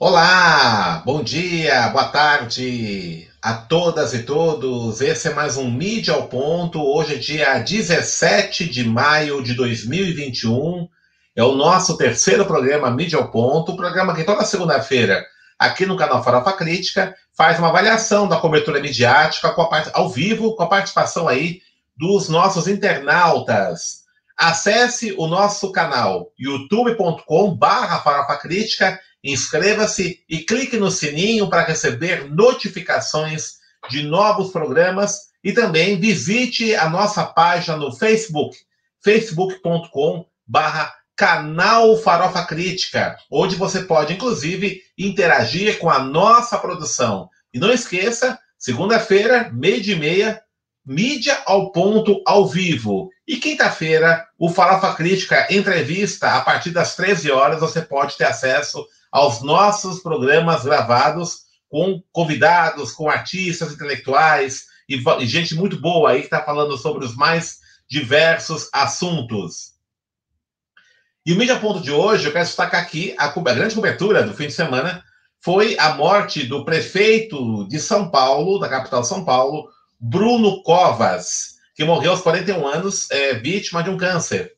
Olá, bom dia, boa tarde a todas e todos. Esse é mais um Mídia ao Ponto. Hoje é dia 17 de maio de 2021. É o nosso terceiro programa Mídia ao Ponto, programa que toda segunda-feira, aqui no canal Farofa Crítica, faz uma avaliação da cobertura midiática parte, ao vivo, com a participação aí dos nossos internautas. Acesse o nosso canal youtube.com/barra Farofa Crítica Inscreva-se e clique no sininho para receber notificações de novos programas e também visite a nossa página no Facebook, facebook.com barra canal Farofa Crítica, onde você pode, inclusive, interagir com a nossa produção. E não esqueça, segunda-feira, meio de meia, mídia ao ponto ao vivo. E quinta-feira, o Farofa Crítica entrevista, a partir das 13 horas, você pode ter acesso aos nossos programas gravados com convidados, com artistas intelectuais e, e gente muito boa aí que está falando sobre os mais diversos assuntos. E o Mídia Ponto de hoje, eu quero destacar aqui a, a grande cobertura do fim de semana foi a morte do prefeito de São Paulo, da capital São Paulo, Bruno Covas, que morreu aos 41 anos, é, vítima de um câncer.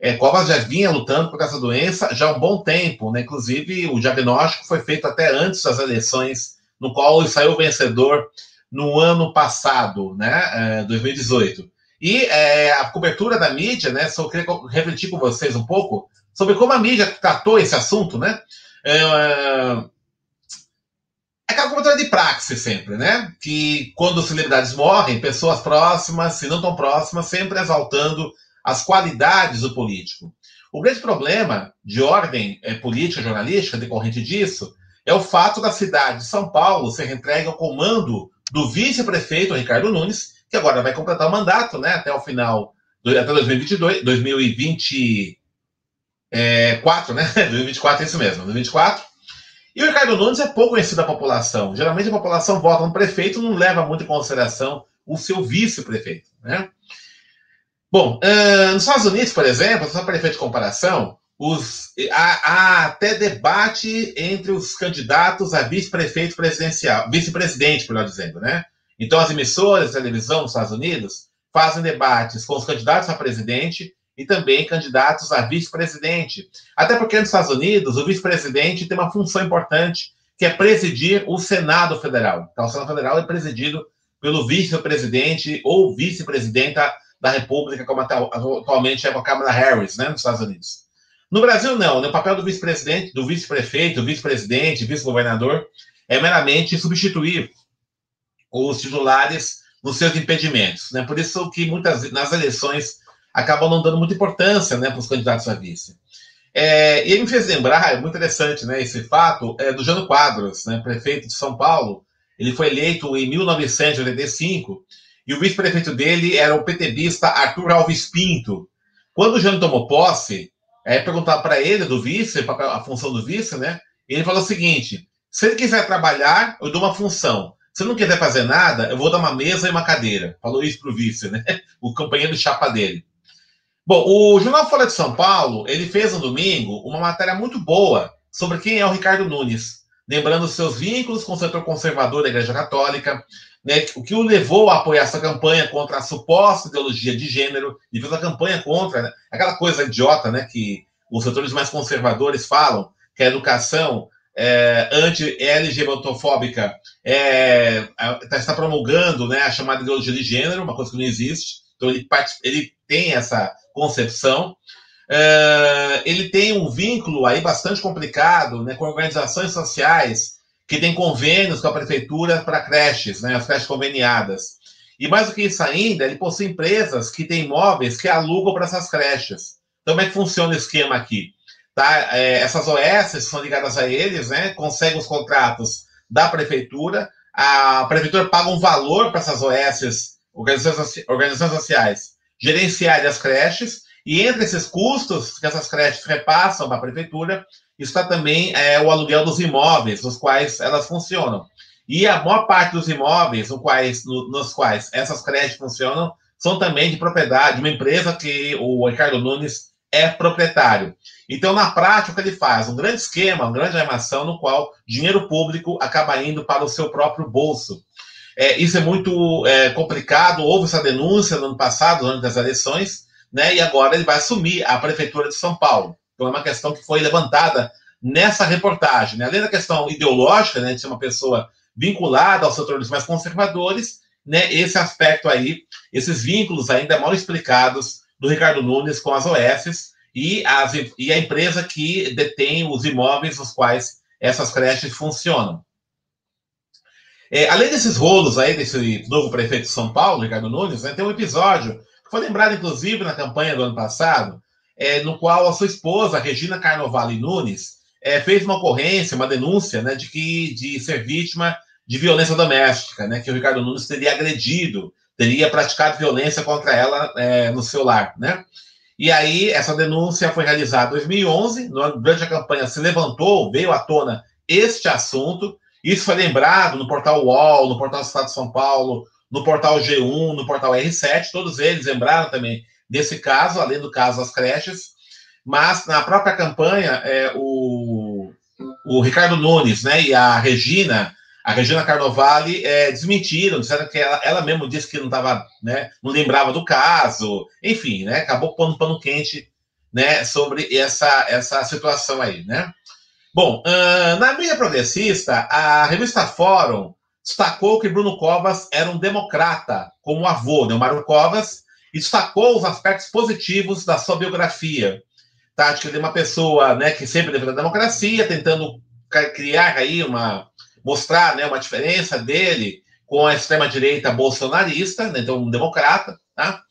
É, Covas já vinha lutando por essa doença já há um bom tempo, né? Inclusive, o diagnóstico foi feito até antes das eleições, no qual ele saiu vencedor no ano passado, né? É, 2018. E é, a cobertura da mídia, né? Só queria refletir com vocês um pouco sobre como a mídia tratou esse assunto, né? É, é aquela cobertura de praxe sempre, né? Que quando celebridades morrem, pessoas próximas, se não tão próximas, sempre exaltando as qualidades do político. O grande problema de ordem é, política jornalística decorrente disso é o fato da cidade de São Paulo ser entregue ao comando do vice-prefeito Ricardo Nunes, que agora vai completar o mandato, né, até o final, até 2022, 2024, né? 2024 é isso mesmo, 2024. E o Ricardo Nunes é pouco conhecido da população. Geralmente a população vota no prefeito não leva muito em consideração o seu vice-prefeito, né? Bom, uh, nos Estados Unidos, por exemplo, só para efeito de comparação, os, há, há, até debate entre os candidatos a vice-prefeito presidencial, vice-presidente, melhor dizendo, né? Então, as emissoras de televisão nos Estados Unidos fazem debates com os candidatos a presidente e também candidatos a vice-presidente. Até porque nos Estados Unidos, o vice-presidente tem uma função importante, que é presidir o Senado Federal. Então, o Senado Federal é presidido pelo vice-presidente ou vice-presidenta da República, como atualmente é com a Câmara Harris, né, nos Estados Unidos. No Brasil, não. Né? O papel do vice-presidente, do vice-prefeito, vice-presidente, vice-governador é meramente substituir os titulares nos seus impedimentos. Né? Por isso que muitas nas eleições acabam não dando muita importância né, para os candidatos a vice. É, e ele me fez lembrar, é muito interessante né, esse fato, é, do Jano Quadros, né, prefeito de São Paulo. Ele foi eleito em 1985 e o vice-prefeito dele era o PTBista Arthur Alves Pinto. Quando o Jânio tomou posse, é, perguntar para ele, do vice, a função do vice, né? Ele falou o seguinte: se ele quiser trabalhar, eu dou uma função. Se não quiser fazer nada, eu vou dar uma mesa e uma cadeira. Falou isso para o vice, né? O companheiro de chapa dele. Bom, o Jornal Folha de São Paulo, ele fez no domingo uma matéria muito boa sobre quem é o Ricardo Nunes, lembrando seus vínculos com o setor conservador da Igreja Católica, né, o que o levou a apoiar essa campanha contra a suposta ideologia de gênero, e fez a campanha contra né, aquela coisa idiota né, que os setores mais conservadores falam, que a educação é, anti-LGBTofóbica é, está promulgando né, a chamada ideologia de gênero, uma coisa que não existe. Então, ele, ele tem essa concepção. É, ele tem um vínculo aí bastante complicado né, com organizações sociais que tem convênios com a prefeitura para creches, né, as creches conveniadas. E mais do que isso ainda, ele possui empresas que têm imóveis que alugam para essas creches. Então, como é que funciona o esquema aqui? Tá? É, essas OS são ligadas a eles, né, conseguem os contratos da prefeitura, a prefeitura paga um valor para essas OS, organizações, organizações sociais, gerenciarem as creches, e entre esses custos que essas creches repassam para a prefeitura, está também é, o aluguel dos imóveis nos quais elas funcionam. E a maior parte dos imóveis no quais, no, nos quais essas creches funcionam são também de propriedade de uma empresa que o Ricardo Nunes é proprietário. Então, na prática, ele faz? Um grande esquema, uma grande armação no qual dinheiro público acaba indo para o seu próprio bolso. É, isso é muito é, complicado. Houve essa denúncia no ano passado, ano das eleições, né? E agora ele vai assumir a prefeitura de São Paulo. Então, é uma questão que foi levantada nessa reportagem. Né? Além da questão ideológica, né, de ser uma pessoa vinculada aos setores mais conservadores, né, esse aspecto aí, esses vínculos ainda mal explicados do Ricardo Nunes com as OS e, as, e a empresa que detém os imóveis nos quais essas creches funcionam. É, além desses rolos aí, desse novo prefeito de São Paulo, Ricardo Nunes, né, tem um episódio foi lembrado, inclusive, na campanha do ano passado, é, no qual a sua esposa, Regina Carnovale Nunes, é, fez uma ocorrência, uma denúncia, né, de que de ser vítima de violência doméstica, né, que o Ricardo Nunes teria agredido, teria praticado violência contra ela é, no seu lar, né? E aí essa denúncia foi realizada em 2011, durante a campanha se levantou, veio à tona este assunto, isso foi lembrado no portal UOL, no portal Estado de São Paulo, no portal G1, no portal R7, todos eles lembraram também desse caso, além do caso das creches, mas na própria campanha, é, o, o Ricardo Nunes né, e a Regina, a Regina Carnovale, é, desmentiram, disseram que ela, ela mesma disse que não estava, né, não lembrava do caso, enfim, né, acabou pondo pano quente né, sobre essa, essa situação aí, né? Bom, uh, na mídia progressista, a revista Fórum destacou que Bruno Covas era um democrata, como o avô, o Mário Covas, e destacou os aspectos positivos da sua biografia, tática de uma pessoa né, que sempre defendeu a democracia, tentando criar aí uma. mostrar né, uma diferença dele com a extrema-direita bolsonarista, né, então um democrata, tá?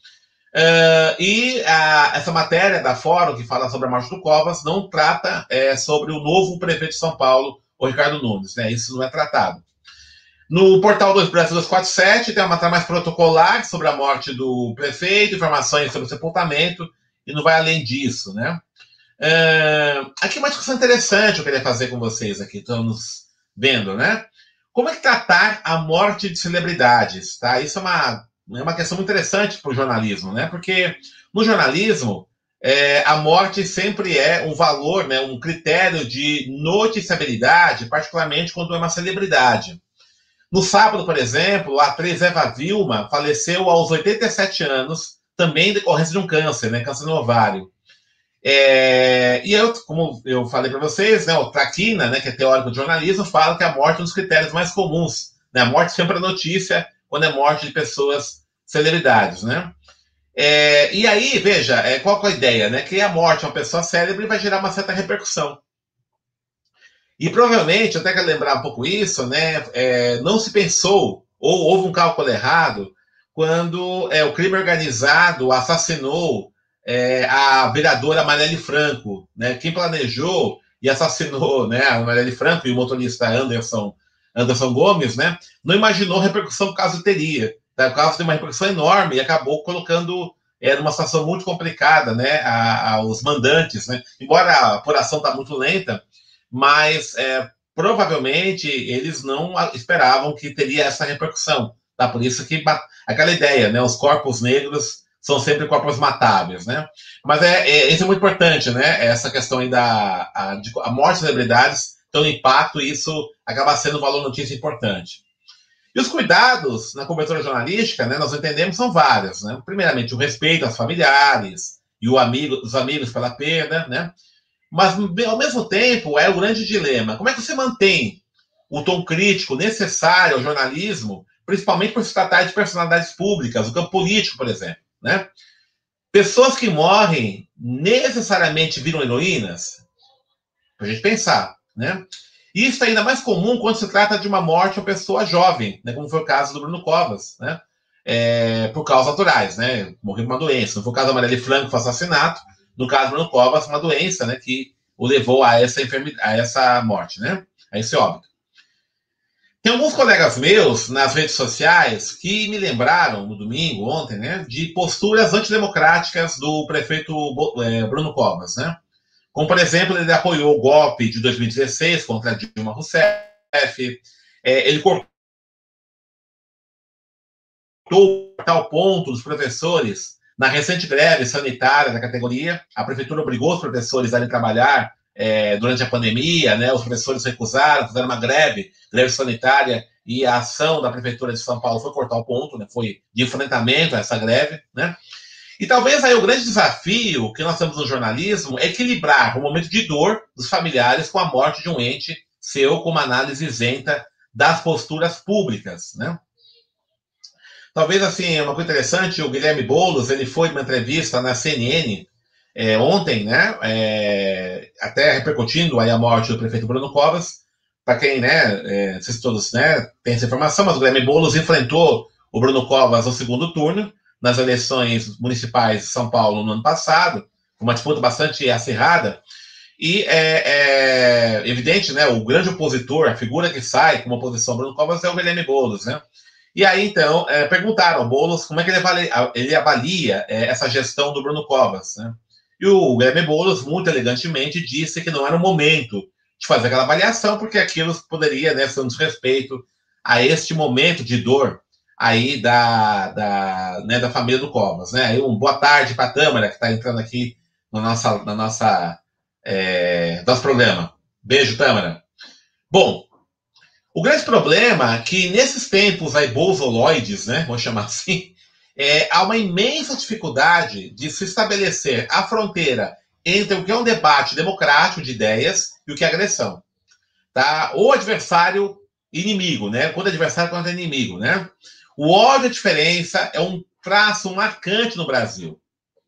Uh, e a, essa matéria da Fórum, que fala sobre a morte do Covas, não trata é, sobre o novo prefeito de São Paulo, o Ricardo Nunes, né? Isso não é tratado. No portal do Brasil 247 tem uma matéria mais protocolar sobre a morte do prefeito, informações sobre o sepultamento, e não vai além disso, né? Uh, aqui uma discussão interessante eu queria fazer com vocês aqui, estamos vendo, né? Como é que tratar a morte de celebridades, tá? Isso é uma, é uma questão muito interessante para o jornalismo, né? Porque no jornalismo, é, a morte sempre é um valor, né, um critério de noticiabilidade, particularmente quando é uma celebridade. No sábado, por exemplo, a atriz Eva Vilma faleceu aos 87 anos, também decorrência de um câncer, né, câncer no ovário. É, e eu, como eu falei para vocês, né, o Traquina, né, que é teórico de jornalismo, fala que a morte é um dos critérios mais comuns. Né, a morte sempre é notícia quando é morte de pessoas celebridades, né? É, e aí, veja, é, qual é a ideia? Né? Que a morte de uma pessoa célebre vai gerar uma certa repercussão. E provavelmente, até quero lembrar um pouco isso, né, é, não se pensou, ou houve um cálculo errado, quando é, o crime organizado assassinou é, a vereadora Marielle Franco, né? Quem planejou e assassinou, né, a Marielle Franco e o motorista Anderson, Anderson Gomes, né? Não imaginou a repercussão que o caso teria. Tá? O caso tem uma repercussão enorme e acabou colocando é, numa situação muito complicada, né? A, a, os mandantes, né? Embora a apuração está muito lenta, mas é, provavelmente eles não esperavam que teria essa repercussão. Tá? Por isso que aquela ideia, né? Os corpos negros são sempre corpos matáveis, né? Mas é, é, isso é muito importante, né? Essa questão aí da a, de, a morte de celebridades tem um impacto e isso acaba sendo um valor notícia importante. E os cuidados na cobertura jornalística, né, nós entendemos são vários, né? Primeiramente, o respeito aos familiares e o amigo, os amigos pela perda, né? Mas, ao mesmo tempo, é o grande dilema. Como é que você mantém o tom crítico necessário ao jornalismo, principalmente por se tratar de personalidades públicas, o campo político, por exemplo? né? Pessoas que morrem necessariamente viram heroínas? Para a gente pensar, né? Isso é ainda mais comum quando se trata de uma morte de uma pessoa jovem, né? Como foi o caso do Bruno Covas, né? É, por causas naturais, né? Morreu de uma doença. No caso da Marielle Franco, foi assassinato. No caso Bruno Covas, uma doença, né? Que o levou a essa enfermidade, a essa morte, né? A esse óbito. Tem alguns colegas meus nas redes sociais que me lembraram no domingo, ontem, né, de posturas antidemocráticas do prefeito é, Bruno Covas, né? Como, por exemplo, ele apoiou o golpe de 2016 contra Dilma Rousseff, é, ele cortou tal ponto dos professores Na recente greve sanitária da categoria, a prefeitura obrigou os professores a ir trabalhar é, durante a pandemia, né? Os professores recusaram, fizeram uma greve, greve sanitária, e a ação da prefeitura de São Paulo foi cortar o ponto, né? Foi de enfrentamento a essa greve, né? E talvez aí o grande desafio que nós temos no jornalismo é equilibrar o momento de dor dos familiares com a morte de um ente seu com uma análise isenta das posturas públicas, né? Talvez, assim, uma coisa interessante, o Guilherme Boulos, ele foi numa entrevista na CNN é, ontem, né, é, até repercutindo aí a morte do prefeito Bruno Covas, para quem, né, é, não sei se todos, né, tem essa informação, mas o Guilherme Boulos enfrentou o Bruno Covas no segundo turno, nas eleições municipais de São Paulo no ano passado, uma disputa bastante acirrada, e é, é, evidente, né, o grande opositor, a figura que sai como oposição ao Bruno Covas é o Guilherme Boulos, né? E aí, então, é, perguntaram ao Boulos como é que ele avalia, ele avalia é, essa gestão do Bruno Covas, né? E o Guilherme Boulos, muito elegantemente, disse que não era o momento de fazer aquela avaliação, porque aquilo poderia né, ser um desrespeito a este momento de dor aí da, da, né, da família do Covas. Né? Aí um boa tarde para a Tâmara, que está entrando aqui no, nossa, na nossa, é, nosso programa. Beijo, Tâmara. Bom, o grande problema é que nesses tempos aí bolsoloides, né, vou chamar assim, é, há uma imensa dificuldade de se estabelecer a fronteira entre o que é um debate democrático de ideias e o que é agressão. Tá? Ou adversário inimigo, né? Quando adversário contra inimigo, né? O ódio à diferença é um traço marcante no Brasil,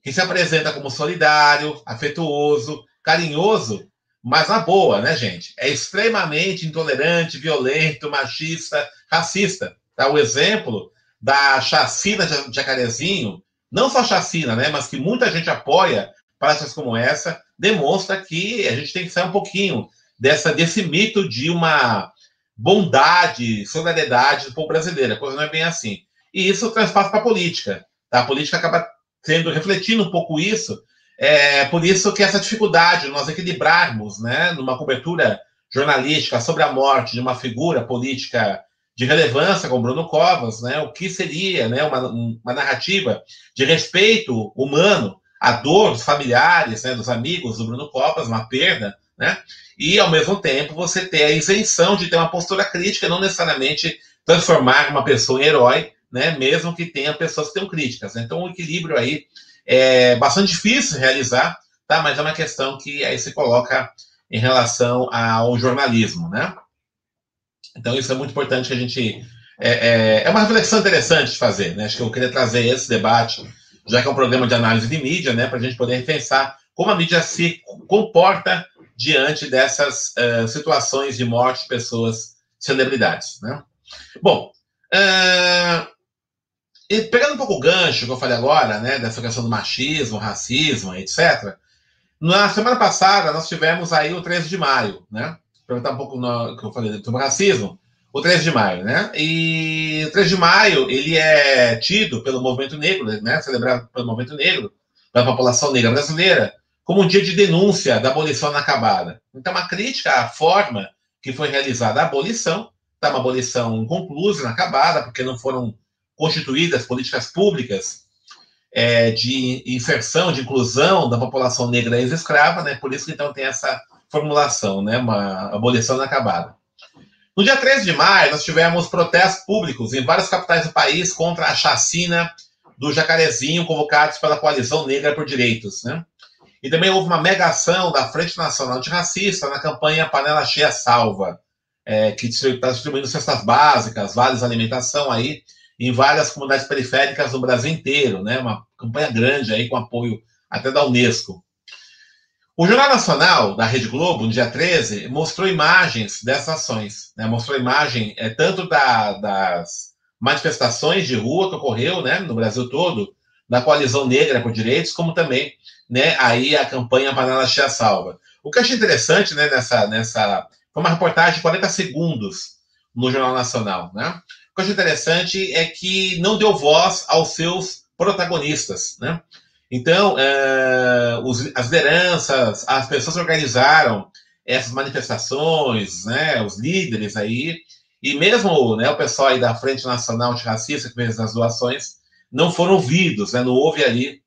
que se apresenta como solidário, afetuoso, carinhoso, mas na boa, né, gente? É extremamente intolerante, violento, machista, racista. Tá? O exemplo da chacina de Jacarezinho, não só chacina, né, mas que muita gente apoia práticas como essa, demonstra que a gente tem que sair um pouquinho dessa, desse mito de uma bondade, solidariedade do povo brasileiro. A coisa não é bem assim. E isso transpassa para a política. Tá? A política acaba sendo, refletindo um pouco isso. É por isso que essa dificuldade de nós equilibrarmos, né, numa cobertura jornalística sobre a morte de uma figura política de relevância com Bruno Covas, né? O que seria, né, uma, uma narrativa de respeito humano à dor dos familiares, né, dos amigos do Bruno Covas, uma perda, né? E ao mesmo tempo você ter a isenção de ter uma postura crítica, não necessariamente transformar uma pessoa em herói, né? Mesmo que tenha pessoas que tenham críticas. Né? Então o equilíbrio aí é bastante difícil realizar, tá? Mas é uma questão que aí se coloca em relação ao jornalismo, né? Então, isso é muito importante que a gente. É, é, é, uma reflexão interessante de fazer, né? Acho que eu queria trazer esse debate, já que é um programa de análise de mídia, né? Para a gente poder pensar como a mídia se comporta diante dessas uh, situações de morte de pessoas, celebridades, né? Bom, uh, e pegando um pouco o gancho que eu falei agora, né? Dessa questão do machismo, racismo, etc. Na semana passada, nós tivemos aí o 13 de maio, né? perguntar um pouco no, que eu falei sobre racismo, o 13 de maio, né? E o 13 de maio, ele é tido pelo movimento negro, né? Celebrado pelo movimento negro, pela população negra brasileira, como um dia de denúncia da abolição inacabada. Então, uma crítica à forma que foi realizada a abolição, tá? Uma abolição inconclusa, inacabada, porque não foram constituídas políticas públicas é, de inserção, de inclusão da população negra ex-escrava, né? Por isso que então tem essa formulação, né? Uma abolição inacabada. No dia 13 de maio, nós tivemos protestos públicos em várias capitais do país contra a chacina do Jacarezinho, convocados pela Coalizão Negra por Direitos, né? E também houve uma mega ação da Frente Nacional Antirracista na campanha Panela Cheia Salva, é, que está distribuindo cestas básicas, vales alimentação aí, em várias comunidades periféricas do Brasil inteiro, né? Uma campanha grande aí com apoio até da Unesco. O Jornal Nacional da Rede Globo, no dia 13, mostrou imagens dessas ações. Né? Mostrou imagem é, tanto da, das manifestações de rua que ocorreu né, no Brasil todo, da coalizão negra por direitos, como também né, aí a campanha Panela Cheia Salva. O que eu achei interessante né, nessa, nessa. Foi uma reportagem de 40 segundos no Jornal Nacional. Né? O que eu achei interessante é que não deu voz aos seus protagonistas. Né? Então, é, os, as lideranças, as pessoas que organizaram essas manifestações, né, os líderes aí, e mesmo né, o pessoal aí da Frente Nacional Antirracista, que fez as doações, não foram ouvidos, né, não houve ali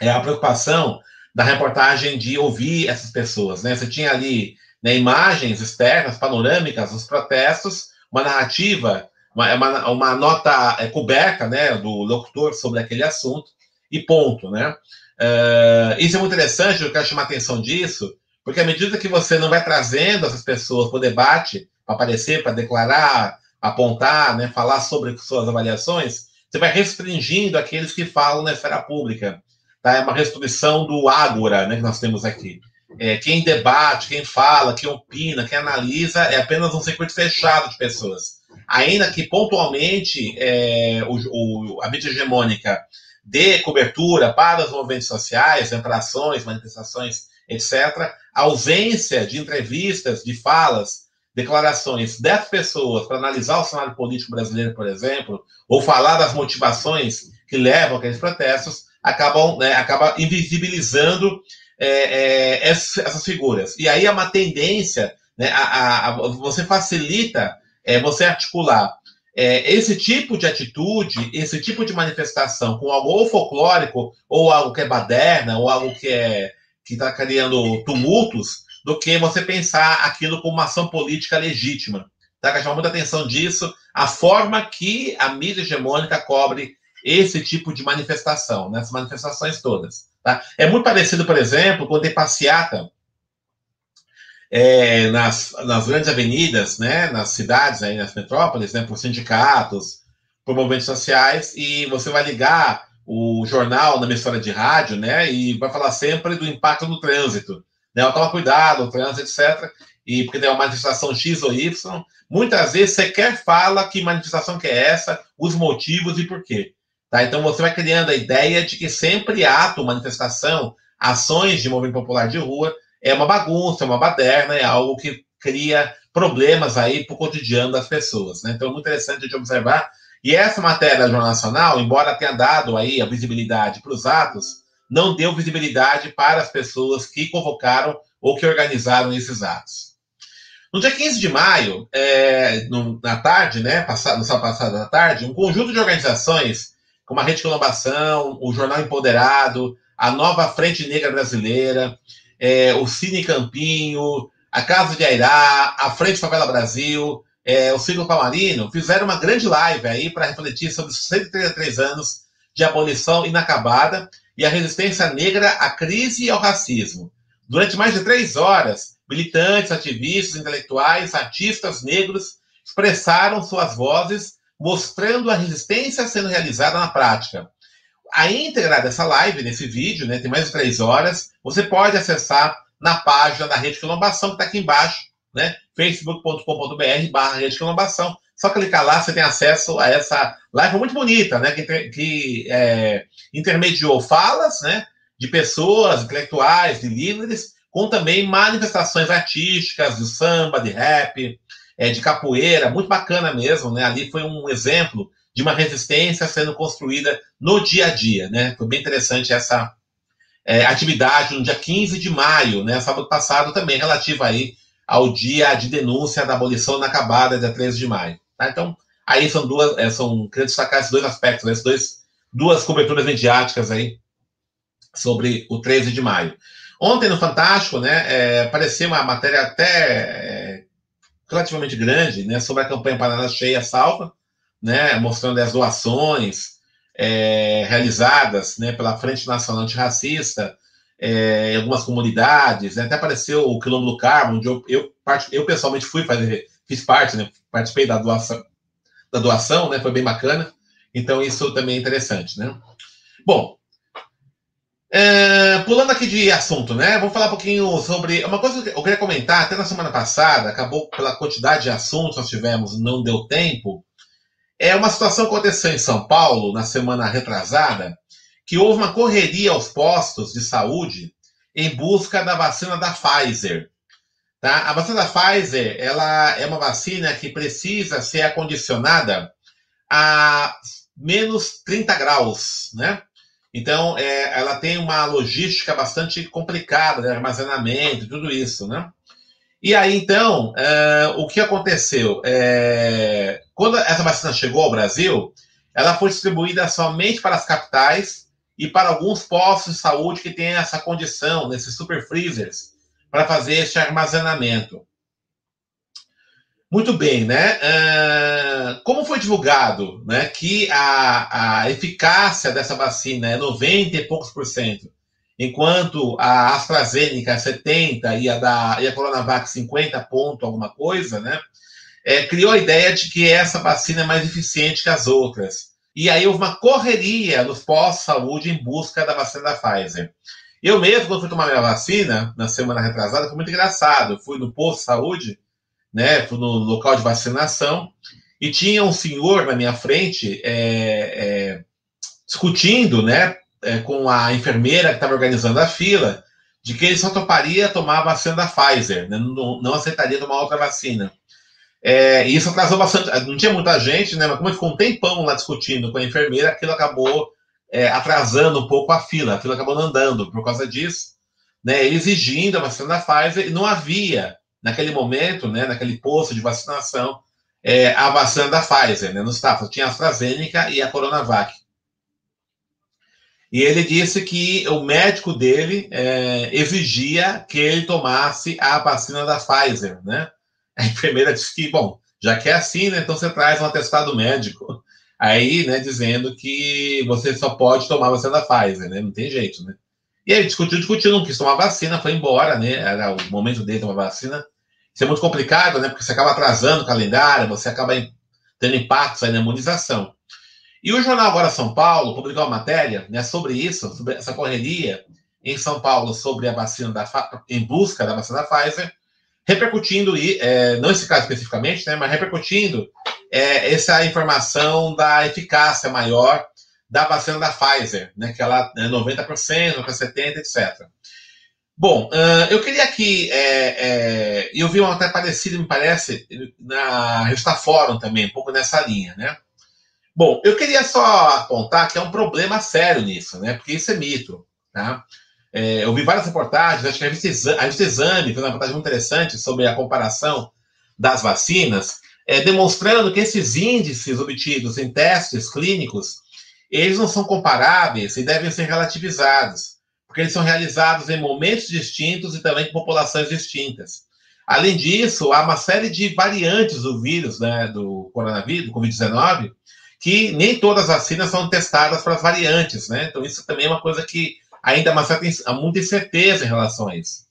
é a preocupação da reportagem de ouvir essas pessoas, né? Você tinha ali né, imagens externas, panorâmicas dos protestos, uma narrativa, uma, uma, uma nota é, coberta, né, do locutor sobre aquele assunto e ponto, né? Uh, isso é muito interessante, eu quero chamar a atenção disso, porque à medida que você não vai trazendo essas pessoas para o debate, para aparecer, para declarar, apontar, né, falar sobre suas avaliações, você vai restringindo aqueles que falam na esfera pública. Tá? É uma restrição do ágora né, que nós temos aqui. É, quem debate, quem fala, quem opina, quem analisa, é apenas um circuito fechado de pessoas. Ainda que pontualmente é, o, o, a mídia hegemônica dê cobertura para os movimentos sociais, para ações, manifestações, etc., a ausência de entrevistas, de falas, declarações dessas pessoas para analisar o cenário político brasileiro, por exemplo, ou falar das motivações que levam aqueles protestos, acabam, né, acaba invisibilizando é, é, essas, figuras. E aí é uma tendência, né, a, a, a você facilita é, você articular é, esse tipo de atitude, esse tipo de manifestação com algo ou folclórico, ou algo que é baderna, ou algo que é que está criando tumultos, do que você pensar aquilo como uma ação política legítima. Tá? Chama muita atenção disso, a forma que a mídia hegemônica cobre esse tipo de manifestação, nessas manifestações todas. Tá? É muito parecido, por exemplo, quando tem passeata é, nas, nas grandes avenidas, né, nas cidades, aí, nas metrópoles, né, por sindicatos, por movimentos sociais, e você vai ligar o jornal na emissora de rádio, né, e vai falar sempre do impacto no trânsito. Né, toma cuidado, o trânsito, etc. E porque tem uma manifestação X ou Y, muitas vezes sequer fala que manifestação que é essa, os motivos e por quê. Tá? Então você vai criando a ideia de que sempre ato, manifestação, ações de movimento popular de rua é uma bagunça, é uma baderna, é algo que cria problemas aí para o cotidiano das pessoas. Né? Então é muito interessante de observar. E essa matéria da Jornal Nacional, embora tenha dado aí a visibilidade para os atos, não deu visibilidade para as pessoas que convocaram ou que organizaram esses atos. No dia 15 de maio, é, no, na tarde, né, passado, no sábado passado da tarde, um conjunto de organizações como a Rede Colombação, o Jornal Empoderado, a Nova Frente Negra Brasileira, é, o Cine Campinho, a Casa de Airá, a Frente Favela Brasil, é, o Ciclo Palmarino, fizeram uma grande live aí para refletir sobre os 133 anos de abolição inacabada e a resistência negra à crise e ao racismo. Durante mais de três horas, militantes, ativistas, intelectuais, artistas negros expressaram suas vozes mostrando a resistência sendo realizada na prática. A íntegra dessa live, nesse vídeo, né, tem mais de três horas, você pode acessar na página da Rede Quilombação, que está aqui embaixo, né, facebook.com.br barra Rede Quilombação. Só clicar lá, você tem acesso a essa live muito bonita, né, que, que é, intermediou falas, né, de pessoas intelectuais, de líderes, com também manifestações artísticas, de samba, de rap, é, de capoeira, muito bacana mesmo, né? Ali foi um exemplo de uma resistência sendo construída no dia a dia, né? Foi bem interessante essa é, atividade no dia 15 de maio, né? Sábado passado também, relativa aí ao dia de denúncia da abolição inacabada, dia 13 de maio. Tá? Então, aí são duas, é, são, queria destacar esses dois aspectos, né? dois, duas coberturas mediáticas aí sobre o 13 de maio. Ontem no Fantástico, né, é, apareceu uma matéria até é, relativamente grande, né, sobre a campanha Paraná Cheia Salva, né, mostrando as doações é, realizadas né, pela Frente Nacional Antirracista é, em algumas comunidades, né, até apareceu o Quilombo do Carmo, onde eu, eu, eu, pessoalmente fui fazer, fiz parte, né, participei da doação, da doação, né, foi bem bacana, então isso também é interessante, né. Bom, é, pulando aqui de assunto, né? Vou falar um pouquinho sobre. Uma coisa que eu queria comentar, até na semana passada, acabou pela quantidade de assuntos que nós tivemos, não deu tempo. É uma situação que aconteceu em São Paulo, na semana retrasada, que houve uma correria aos postos de saúde em busca da vacina da Pfizer. Tá? A vacina da Pfizer ela é uma vacina que precisa ser acondicionada a menos 30 graus, né? Então, é, ela tem uma logística bastante complicada, de né? armazenamento tudo isso, né? E aí, então, é, o que aconteceu? É, quando essa vacina chegou ao Brasil, ela foi distribuída somente para as capitais e para alguns postos de saúde que têm essa condição, nesses super freezers, para fazer esse armazenamento. Muito bem, né? Uh, como foi divulgado né, que a, a eficácia dessa vacina é 90 e poucos por cento, enquanto a AstraZeneca é 70 e a, da, e a Coronavac 50 ponto alguma coisa, né? É, criou a ideia de que essa vacina é mais eficiente que as outras. E aí houve uma correria nos pós-saúde em busca da vacina da Pfizer. Eu mesmo, quando fui tomar minha vacina, na semana retrasada, foi muito engraçado. Eu fui no posto de saúde, né, no local de vacinação, e tinha um senhor na minha frente é, é, discutindo, né, é, com a enfermeira que estava organizando a fila, de que ele só toparia tomar a vacina da Pfizer, né, não, não aceitaria tomar outra vacina. É, e isso atrasou bastante. Não tinha muita gente, né? Mas como ficou um tempão lá discutindo com a enfermeira, aquilo acabou é, atrasando um pouco a fila. A fila acabou andando por causa disso, né? Exigindo a vacina da Pfizer e não havia, naquele momento, né? Naquele posto de vacinação, é, a vacina da Pfizer, né? No staff. Tinha a AstraZeneca e a Coronavac. E ele disse que o médico dele é, exigia que ele tomasse a vacina da Pfizer, né? A enfermeira disse que, bom, já que é assim, né, então você traz um atestado médico aí, né, dizendo que você só pode tomar vacina da Pfizer, né, não tem jeito, né. E aí discutiu, discutiu, não quis tomar vacina, foi embora, né, era o momento dele tomar vacina. Isso é muito complicado, né, porque você acaba atrasando o calendário, você acaba tendo impactos aí na imunização. E o jornal Agora São Paulo publicou uma matéria né, sobre isso, sobre essa correria em São Paulo sobre a vacina da em busca da vacina da Pfizer, repercutindo, é, não esse caso especificamente, né, mas repercutindo é, essa informação da eficácia maior da vacina da Pfizer, né, que ela é 90%, para 70%, etc. Bom, uh, eu queria aqui, é, é, eu vi uma até parecida, me parece, na Revista Fórum também, um pouco nessa linha, né? Bom, eu queria só apontar que é um problema sério nisso, né? Porque isso é mito, tá? É, eu vi várias reportagens, acho que a revista, a revista Exame fez uma reportagem muito interessante sobre a comparação das vacinas, é, demonstrando que esses índices obtidos em testes clínicos, eles não são comparáveis e devem ser relativizados, porque eles são realizados em momentos distintos e também com populações distintas. Além disso, há uma série de variantes do vírus, né, do coronavírus, do Covid-19, que nem todas as vacinas são testadas para as variantes, né? Então, isso também é uma coisa que ainda há, uma certa, há muita incerteza em relação a isso.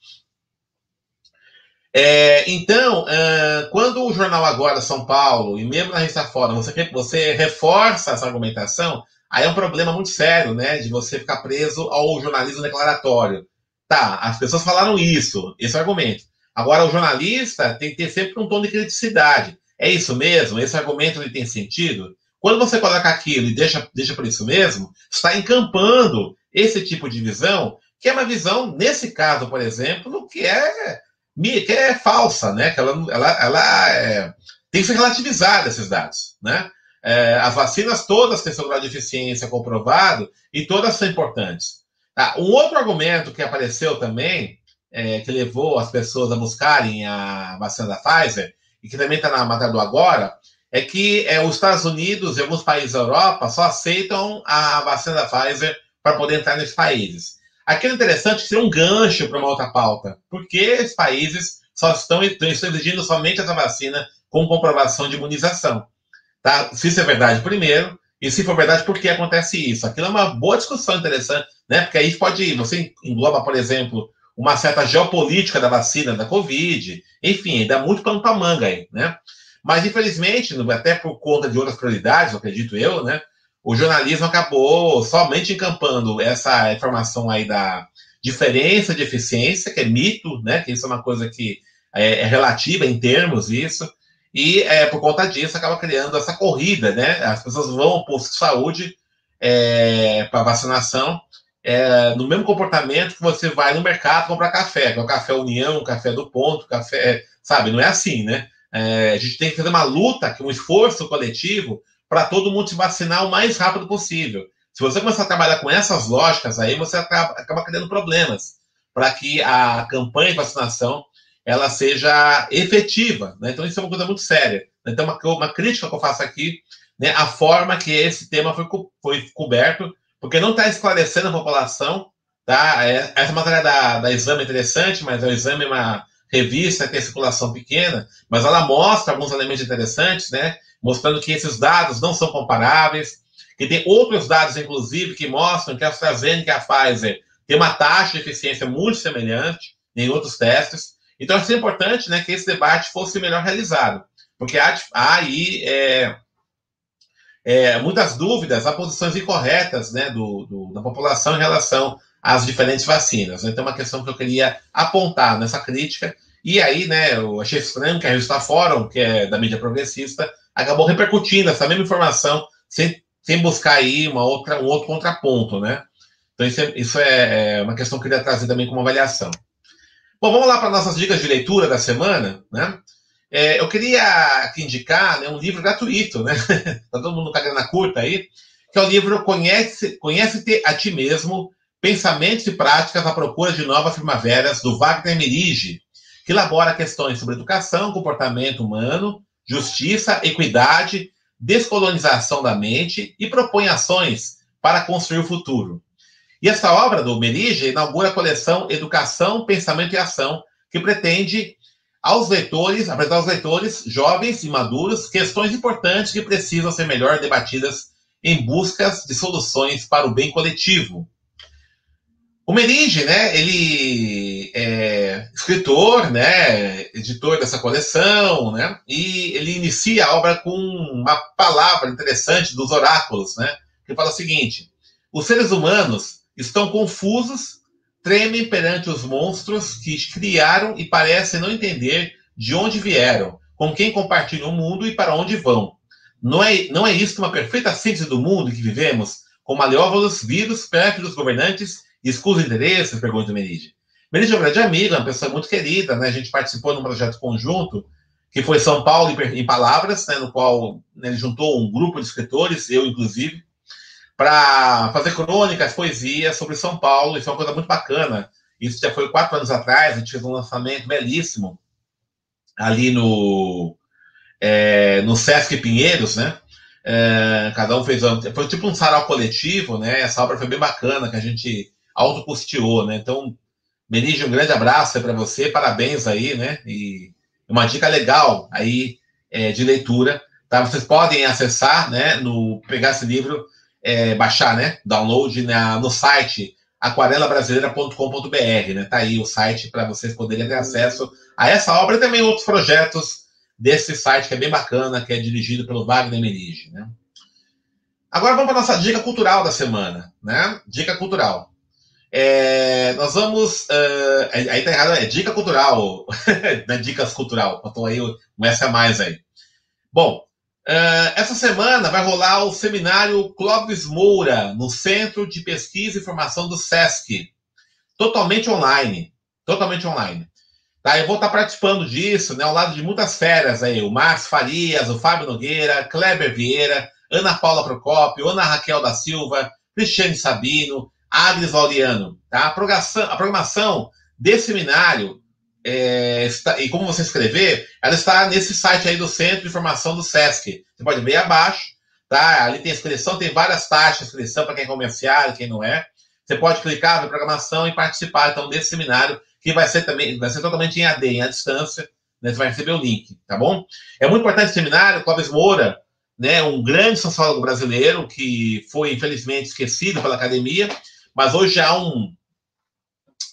É, então, uh, quando o jornal Agora São Paulo e mesmo na revista Fora, você, você reforça essa argumentação, aí é um problema muito sério, né, de você ficar preso ao jornalismo declaratório. Tá, as pessoas falaram isso, esse argumento. Agora, o jornalista tem que ter sempre um tom de criticidade. É isso mesmo? Esse argumento ele tem sentido? Quando você coloca aquilo e deixa, deixa por isso mesmo, está encampando esse tipo de visão, que é uma visão, nesse caso, por exemplo, que é, que é falsa, né? Que ela, ela, ela é, tem que ser relativizada esses dados, né? É, as vacinas todas têm seu grau de eficiência comprovado e todas são importantes. Ah, um outro argumento que apareceu também, é, que levou as pessoas a buscarem a vacina da Pfizer, e que também está na matéria do agora, é que é, os Estados Unidos e alguns países da Europa só aceitam a vacina da Pfizer para poder entrar nesses países. Aquilo interessante que seria um gancho para uma outra pauta, porque esses países só estão, estão exigindo somente essa vacina com comprovação de imunização. Tá? Se isso é verdade, primeiro, e se for verdade, por que acontece isso? Aquilo é uma boa discussão interessante, né? Porque aí pode, você engloba, por exemplo, uma certa geopolítica da vacina da Covid, enfim, dá muito pano para manga aí, né? Mas, infelizmente, até por conta de outras prioridades, acredito eu, né? o jornalismo acabou somente encampando essa informação aí da diferença de eficiência, que é mito, né? Que isso é uma coisa que é, é relativa em termos, isso. E é, por conta disso acaba criando essa corrida, né? As pessoas vão ao posto de saúde é, para vacinação é, no mesmo comportamento que você vai no mercado comprar café, que é o café União, o café do ponto, café, sabe? Não é assim, né? É, a gente tem que fazer uma luta, um esforço coletivo para todo mundo se vacinar o mais rápido possível. Se você começar a trabalhar com essas lógicas aí, você acaba, acaba criando problemas para que a campanha de vacinação ela seja efetiva. Né? Então, isso é uma coisa muito séria. Então, uma, uma crítica que eu faço aqui, né, a forma que esse tema foi, foi coberto, porque não está esclarecendo a população. Tá? É, essa matéria da, da exame é interessante, mas o exame é uma revista que tem circulação pequena, mas ela mostra alguns elementos interessantes, né? mostrando que esses dados não são comparáveis, que tem outros dados, inclusive, que mostram que a AstraZeneca e a Pfizer têm uma taxa de eficiência muito semelhante em outros testes. Então, é importante né, que esse debate fosse melhor realizado, porque há, há aí é, é, muitas dúvidas, há posições incorretas né, do, do, da população em relação às diferentes vacinas. Então, é uma questão que eu queria apontar nessa crítica. E aí, né, eu achei estranho que a revista Fórum, que é da mídia progressista, acabou repercutindo essa mesma informação sem, sem buscar aí uma outra, um outro contraponto, né? Então, isso é, isso é, é uma questão que eu queria trazer também como avaliação. Bom, vamos lá para nossas dicas de leitura da semana, né? É, eu queria aqui indicar né, um livro gratuito, né? Tá todo mundo com a curta aí, que é o livro Conhece-te Conhece a Ti Mesmo, Pensamentos e Práticas à Procura de Novas Primaveras, do Wagner Merige, que elabora questões sobre educação, comportamento humano, justiça, equidade, descolonização da mente e propõe ações para construir o futuro. E essa obra do Merige inaugura a coleção Educação, Pensamento e Ação, que pretende aos leitores, apresentar aos leitores jovens e maduros questões importantes que precisam ser melhor debatidas em busca de soluções para o bem coletivo. O Merige, né, ele é escritor, né, editor dessa coleção, né, e ele inicia a obra com uma palavra interessante dos oráculos, né, que fala o seguinte: os seres humanos estão confusos, tremem perante os monstros que criaram e parecem não entender de onde vieram, com quem compartilham o mundo e para onde vão. Não é, não é isto uma perfeita síntese do mundo que vivemos, com maleóvolos vírus perto dos governantes e escusa interesses? Pergunta Meride. Meride é um grande amigo, é uma pessoa muito querida, né? A gente participou num projeto conjunto, que foi São Paulo em Palavras, né? no qual né, ele juntou um grupo de escritores, eu inclusive, para fazer crônicas, poesias sobre São Paulo. Isso é uma coisa muito bacana. Isso já foi quatro anos atrás, a gente fez um lançamento belíssimo ali no, é, no Sesc Pinheiros, né? É, cada um fez. Foi tipo um sarau coletivo, né? Essa obra foi bem bacana, que a gente autocusteou, né? Então, Benige, um grande abraço para você, parabéns aí, né? E uma dica legal aí é, de leitura, tá? Vocês podem acessar, né? No, pegar esse livro é, baixar, né? Download na, no site aquarelabrasileira.com.br, né? Tá aí o site para vocês poderem ter acesso a essa obra e também outros projetos desse site que é bem bacana, que é dirigido pelo Wagner Merige, né? Agora vamos para nossa dica cultural da semana, né? Dica cultural. É, nós vamos. Uh, aí tá errado, é dica cultural, não é dicas cultural. Botou aí um S a mais aí. Bom, Uh, essa semana vai rolar o seminário Clóvis Moura, no Centro de Pesquisa e Formação do SESC. Totalmente online. Totalmente online. Tá, eu vou estar participando disso, né, ao lado de muitas férias aí. O Márcio Farias, o Fábio Nogueira, Kleber Vieira, Ana Paula Procópio, Ana Raquel da Silva, Cristiane Sabino, Agnes Laureano. Tá? A programação desse seminário é, está, e como você escrever, ela está nesse site aí do Centro de Informação do SESC. Você pode ver abaixo, tá? Ali tem inscrição, tem várias taxas de inscrição para quem é comerciário, quem não é. Você pode clicar na programação e participar então desse seminário, que vai ser também, vai ser totalmente em AD, em à distância, né? Você vai receber o link, tá bom? É muito importante esse seminário, Clóvis Moura, né, um grande sociólogo brasileiro que foi infelizmente esquecido pela academia, mas hoje há um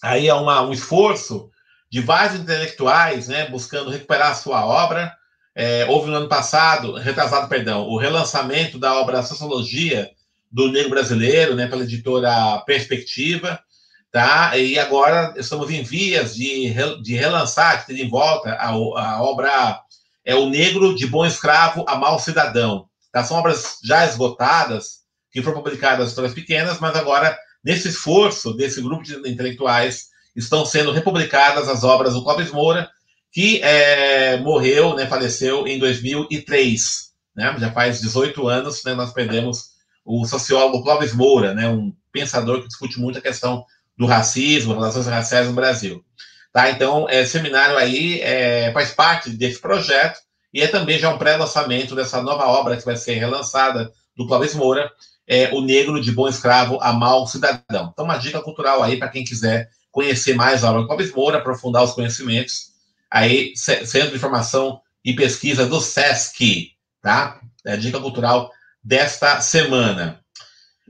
aí há uma, um esforço de vários intelectuais, né, buscando recuperar a sua obra. É, houve no ano passado, retrasado, perdão, o relançamento da obra Sociologia do Negro Brasileiro, né, pela editora Perspectiva, tá? E agora estamos em vias de, de relançar, de ter de volta a, a obra é O Negro de Bom Escravo a Mal Cidadão. Tá? São obras já esgotadas, que foram publicadas em histórias pequenas, mas agora, nesse esforço desse grupo de intelectuais estão sendo republicadas as obras do Clóvis Moura, que é, morreu, né, faleceu em 2003. Né? Já faz 18 anos né, nós perdemos o sociólogo Clóvis Moura, né, um pensador que discute muito a questão do racismo, relações raciais no Brasil. Tá? Então, é, seminário aí é, faz parte desse projeto e é também já um pré-lançamento dessa nova obra que vai ser relançada do Clóvis Moura, é O Negro de Bom Escravo a Mal Cidadão. Então, uma dica cultural aí para quem quiser conhecer mais a obra do Clóvis Moura, aprofundar os conhecimentos. Aí, Centro de Informação e Pesquisa do SESC, tá? É a dica cultural desta semana.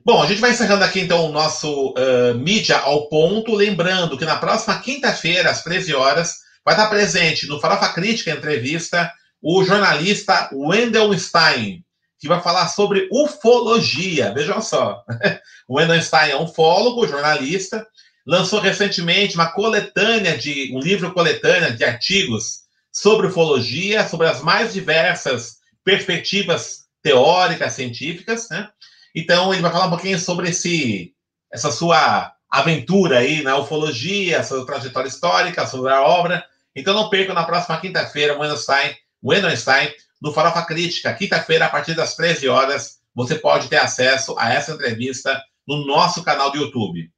Bom, a gente vai encerrando aqui então o nosso uh, mídia ao ponto, lembrando que na próxima quinta-feira, às 13 horas, vai estar presente no Farofa Crítica entrevista o jornalista Wendell Stein, que vai falar sobre ufologia. Vejam só. o Wendell Stein é um ufólogo, jornalista, lançou recentemente uma coletânea de um livro coletânea de artigos sobre ufologia, sobre as mais diversas perspectivas teóricas, científicas, né? Então ele vai falar um pouquinho sobre esse essa sua aventura aí na ufologia, sua trajetória histórica, sobre a obra. Então não perca na próxima quinta-feira, o Wendell Stein, no Farofa Crítica, quinta-feira, a partir das 13 horas, você pode ter acesso a essa entrevista no nosso canal do YouTube.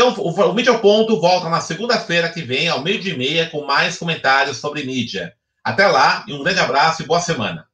Então, o, Mídia ao Ponto volta na segunda-feira que vem, ao meio-dia e meia, com mais comentários sobre mídia. Até lá, e um grande abraço e boa semana.